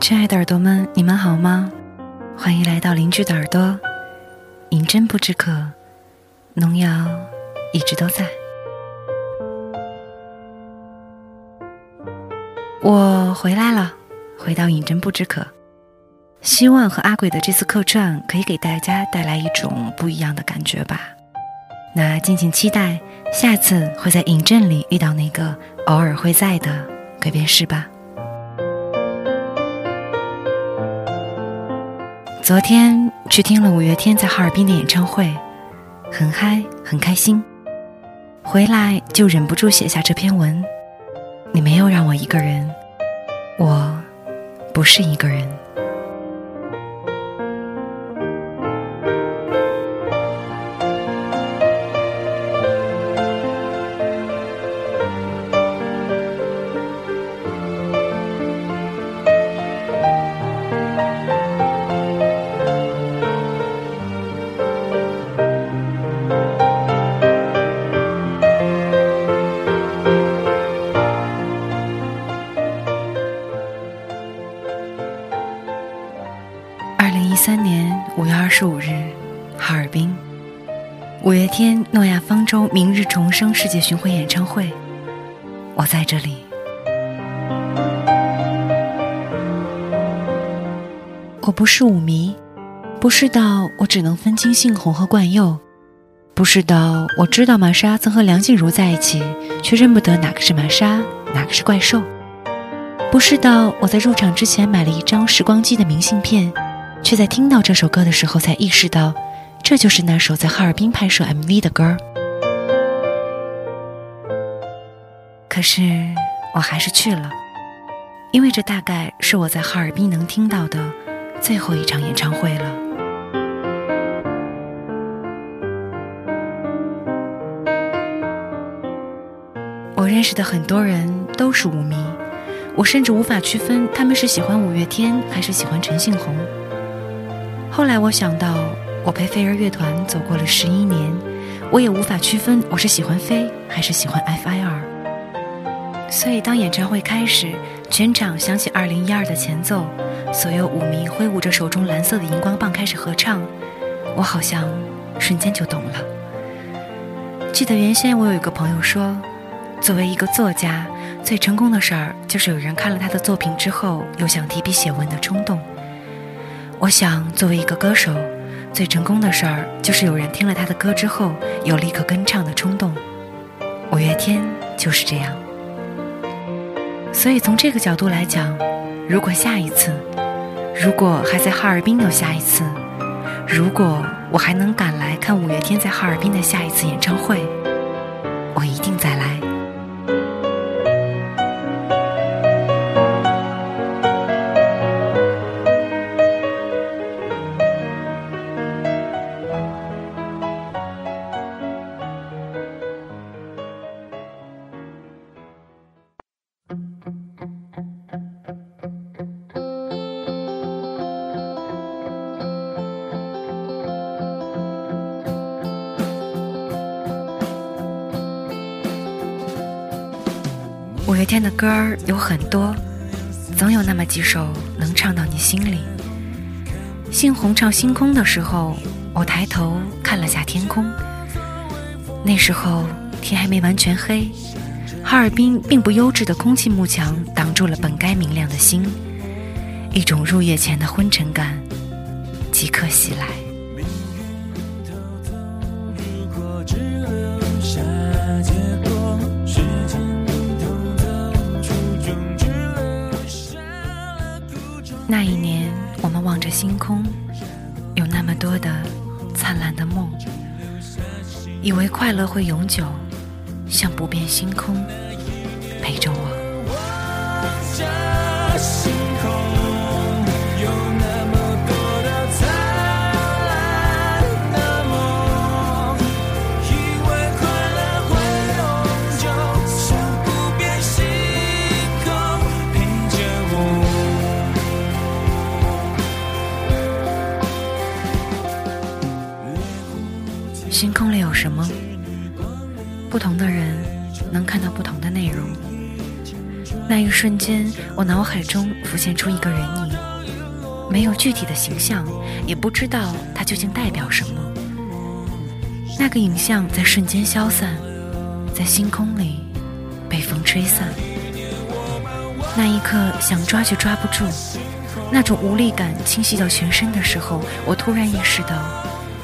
亲爱的耳朵们，你们好吗？欢迎来到邻居的耳朵。饮鸩不知渴，农药一直都在。我回来了，回到饮鸩不知渴。希望和阿鬼的这次客串可以给大家带来一种不一样的感觉吧。那敬请期待下次会在影镇里遇到那个偶尔会在的鬼便是吧。昨天去听了五月天在哈尔滨的演唱会，很嗨，很开心。回来就忍不住写下这篇文。你没有让我一个人，我不是一个人。诺亚方舟明日重生世界巡回演唱会，我在这里。我不是舞迷，不是到我只能分清杏红和冠佑，不是到我知道玛莎曾和梁静茹在一起，却认不得哪个是玛莎，哪个是怪兽，不是到我在入场之前买了一张时光机的明信片。却在听到这首歌的时候，才意识到，这就是那首在哈尔滨拍摄 MV 的歌。可是我还是去了，因为这大概是我在哈尔滨能听到的最后一场演唱会了。我认识的很多人都是舞迷，我甚至无法区分他们是喜欢五月天还是喜欢陈信宏。后来我想到，我陪飞儿乐团走过了十一年，我也无法区分我是喜欢飞还是喜欢 F.I.R。所以当演唱会开始，全场响起二零一二的前奏，所有舞迷挥舞着手中蓝色的荧光棒开始合唱，我好像瞬间就懂了。记得原先我有一个朋友说，作为一个作家，最成功的事儿就是有人看了他的作品之后，有想提笔写文的冲动。我想，作为一个歌手，最成功的事儿就是有人听了他的歌之后，有立刻跟唱的冲动。五月天就是这样。所以从这个角度来讲，如果下一次，如果还在哈尔滨有下一次，如果我还能赶来看五月天在哈尔滨的下一次演唱会，五月天的歌儿有很多，总有那么几首能唱到你心里。杏红唱《星空》的时候，我抬头看了下天空。那时候天还没完全黑，哈尔滨并不优质的空气幕墙挡住了本该明亮的星，一种入夜前的昏沉感即刻袭来。星空，有那么多的灿烂的梦，以为快乐会永久，像不变星空。不同的人能看到不同的内容。那一瞬间，我脑海中浮现出一个人影，没有具体的形象，也不知道它究竟代表什么。那个影像在瞬间消散，在星空里被风吹散。那一刻，想抓却抓不住，那种无力感侵袭到全身的时候，我突然意识到，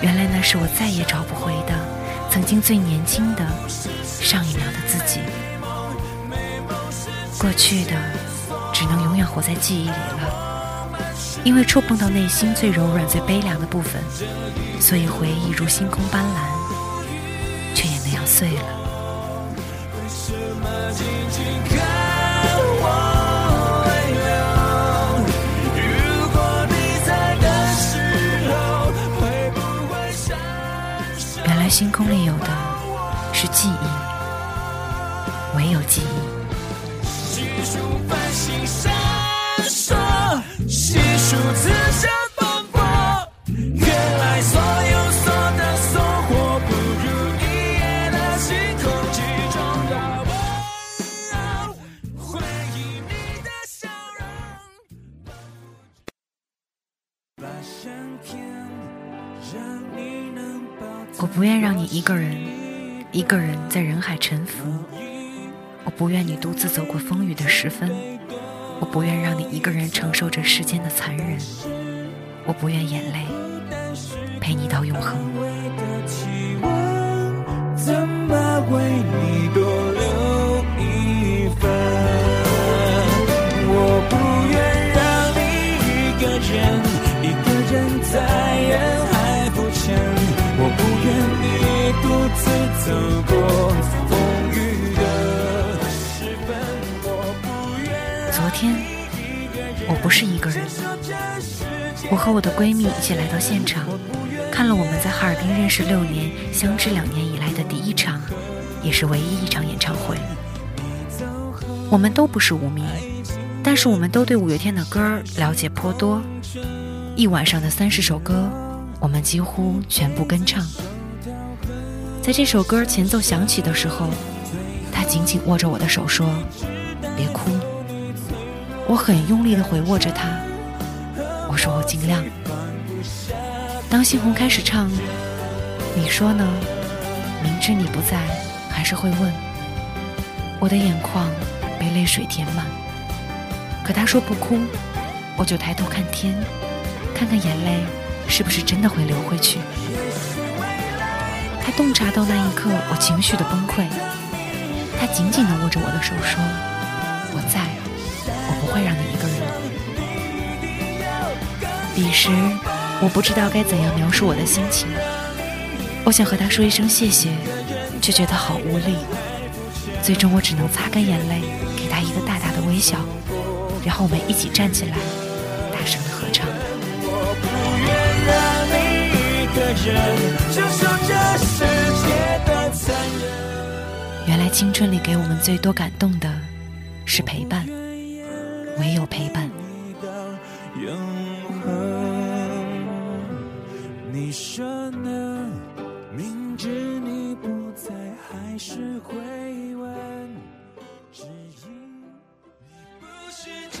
原来那是我再也找不回的，曾经最年轻的上一秒的自己。过去的，只能永远活在记忆里了，因为触碰到内心最柔软、最悲凉的部分，所以回忆如星空斑斓，却也那样碎了。星空里有的是记忆，唯有记忆。细数繁星闪烁，细数此生。一个人在人海沉浮。我不愿你独自走过风雨的时分。我不愿让你一个人承受这世间的残忍。我不愿眼泪陪你到永恒。怎么为你多走过风雨的时分。我不愿昨天我不是一个人，我和我的闺蜜一起来到现场，看了我们在哈尔滨认识六年、相知两年以来的第一场，也是唯一一场演唱会。我们都不是舞迷，但是我们都对五月天的歌了解颇多，一晚上的三十首歌。我们几乎全部跟唱。在这首歌前奏响起的时候，他紧紧握着我的手说：“别哭。”我很用力地回握着他，我说：“我尽量。”当猩红开始唱，你说呢？明知你不在，还是会问。我的眼眶被泪水填满。可他说不哭，我就抬头看天，看看眼泪。是不是真的会流回去？他洞察到那一刻我情绪的崩溃，他紧紧地握着我的手说：“我在，我不会让你一个人。”彼时，我不知道该怎样描述我的心情。我想和他说一声谢谢，却觉得好无力。最终，我只能擦干眼泪，给他一个大大的微笑，然后我们一起站起来，原来青春里给我们最多感动的是陪伴，唯有陪伴。你说呢？明知你不在，还是会问，只因你不是真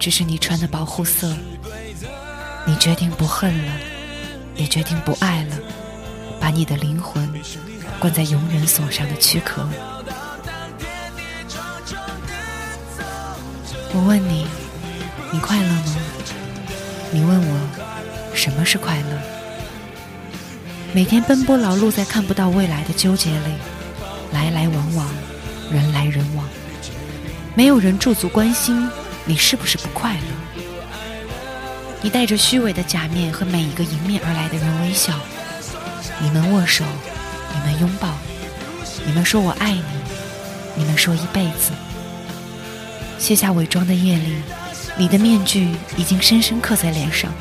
只是你穿的保护色。你决定不恨了，也决定不爱了，把你的灵魂关在永远锁上的躯壳。我问你，你快乐吗？你问我，什么是快乐？每天奔波劳碌在看不到未来的纠结里，来来往往，人来人往。没有人驻足关心你是不是不快乐。你带着虚伪的假面和每一个迎面而来的人微笑。你们握手，你们拥抱，你们说我爱你，你们说一辈子。卸下伪装的夜里，你的面具已经深深刻在脸上。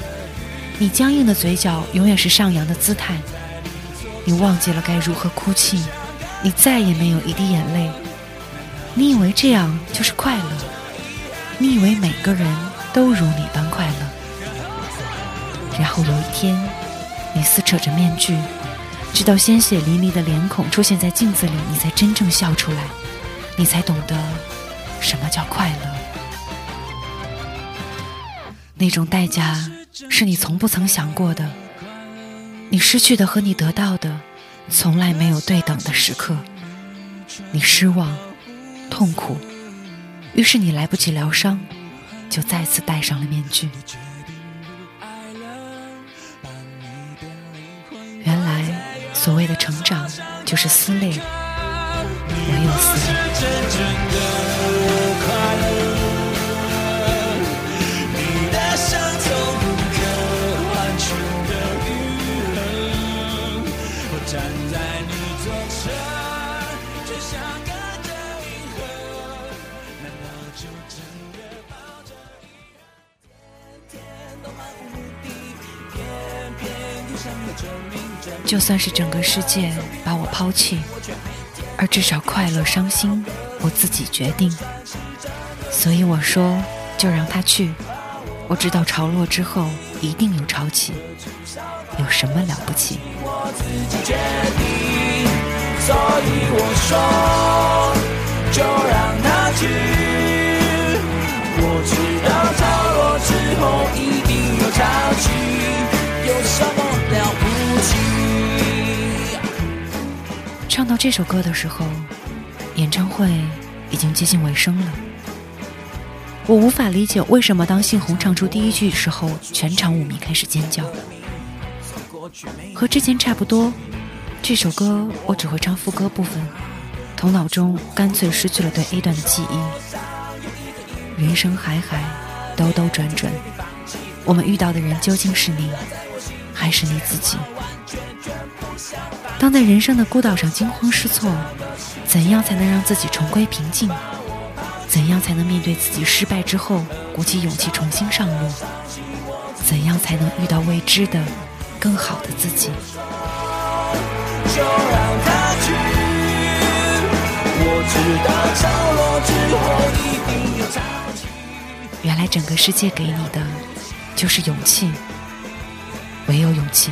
你僵硬的嘴角永远是上扬的姿态。你忘记了该如何哭泣，你再也没有一滴眼泪。你以为这样就是快乐？你以为每个人都如你般快乐？然后有一天，你撕扯着面具，直到鲜血淋漓的脸孔出现在镜子里，你才真正笑出来，你才懂得什么叫快乐。那种代价是你从不曾想过的。你失去的和你得到的，从来没有对等的时刻。你失望、痛苦，于是你来不及疗伤，就再次戴上了面具。原来，所谓的成长就是撕裂，唯有撕裂。就算是整个世界把我抛弃，而至少快乐、伤心，我自己决定。所以我说，就让他去。我知道潮落之后一定有潮起，有什么了不起？所以我说，就让他去。我知道潮落之后一定有潮起，有什么了不？唱到这首歌的时候，演唱会已经接近尾声了。我无法理解为什么当信红唱出第一句时候，全场舞迷开始尖叫。和之前差不多，这首歌我只会唱副歌部分，头脑中干脆失去了对 A 段的记忆。人生海海，兜兜转转，我们遇到的人究竟是你，还是你自己？当在人生的孤岛上惊慌失措，怎样才能让自己重归平静？怎样才能面对自己失败之后鼓起勇气重新上路？怎样才能遇到未知的、更好的自己？原来整个世界给你的就是勇气，没有勇气。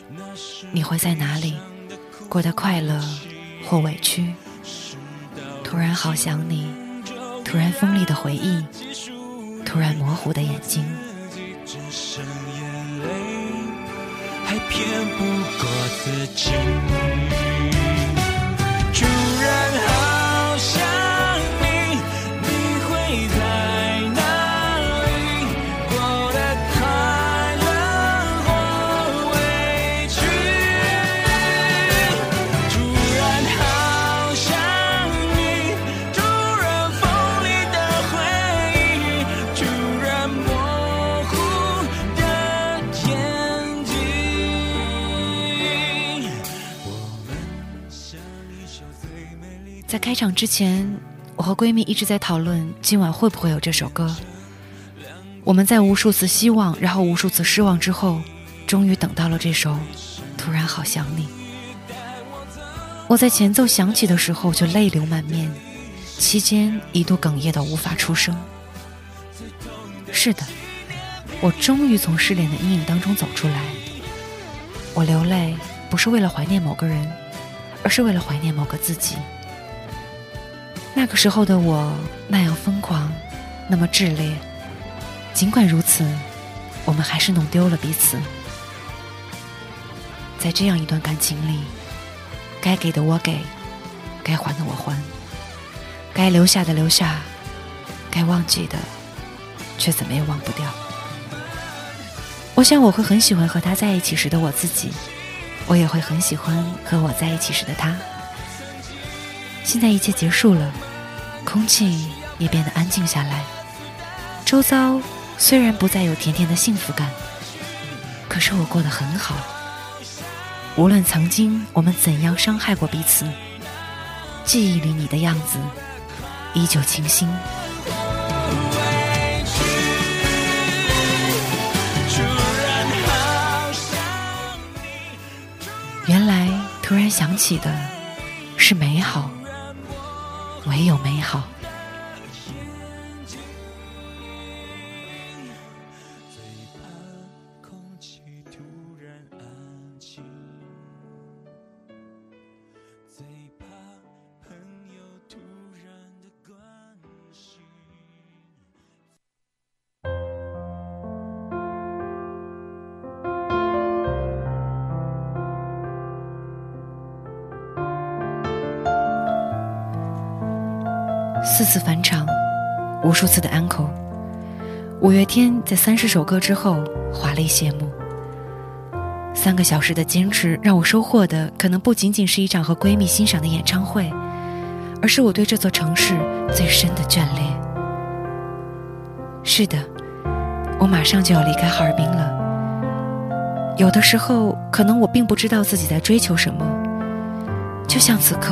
你会在哪里过得快乐或委屈？突然好想你，突然锋利的回忆，突然模糊的眼睛。还骗不过自己。场之前，我和闺蜜一直在讨论今晚会不会有这首歌。我们在无数次希望，然后无数次失望之后，终于等到了这首《突然好想你》。我在前奏响起的时候就泪流满面，期间一度哽咽到无法出声。是的，我终于从失恋的阴影当中走出来。我流泪不是为了怀念某个人，而是为了怀念某个自己。那个时候的我那样疯狂，那么炽烈。尽管如此，我们还是弄丢了彼此。在这样一段感情里，该给的我给，该还的我还，该留下的留下，该忘记的却怎么也忘不掉。我想我会很喜欢和他在一起时的我自己，我也会很喜欢和我在一起时的他。现在一切结束了，空气也变得安静下来，周遭。虽然不再有甜甜的幸福感，可是我过得很好。无论曾经我们怎样伤害过彼此，记忆里你的样子依旧清新。原来突然想起的是美好，唯有美好。四次返场，无数次的 uncle。五月天在三十首歌之后华丽谢幕。三个小时的坚持让我收获的，可能不仅仅是一场和闺蜜欣赏的演唱会，而是我对这座城市最深的眷恋。是的，我马上就要离开哈尔滨了。有的时候，可能我并不知道自己在追求什么，就像此刻，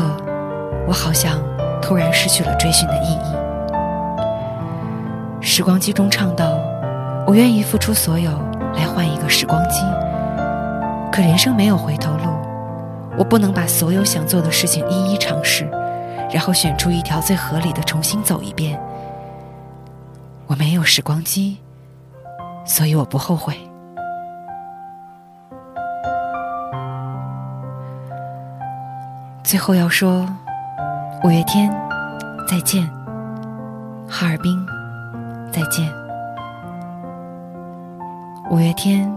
我好像。突然失去了追寻的意义。时光机中唱道：“我愿意付出所有来换一个时光机。”可人生没有回头路，我不能把所有想做的事情一一尝试，然后选出一条最合理的重新走一遍。我没有时光机，所以我不后悔。最后要说。五月天，再见；哈尔滨，再见。五月天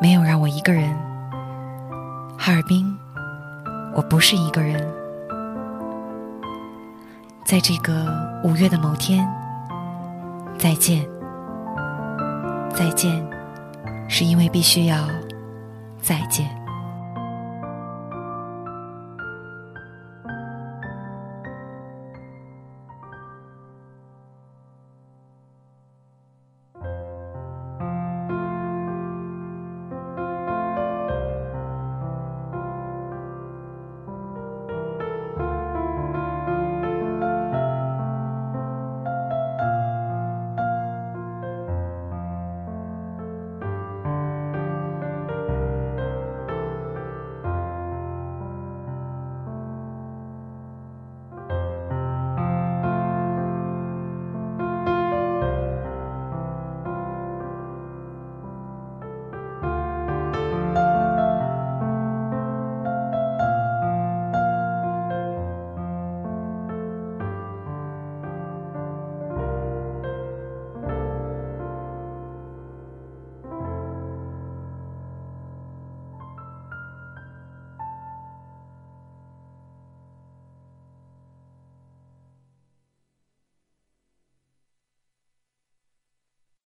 没有让我一个人，哈尔滨，我不是一个人。在这个五月的某天，再见，再见，是因为必须要再见。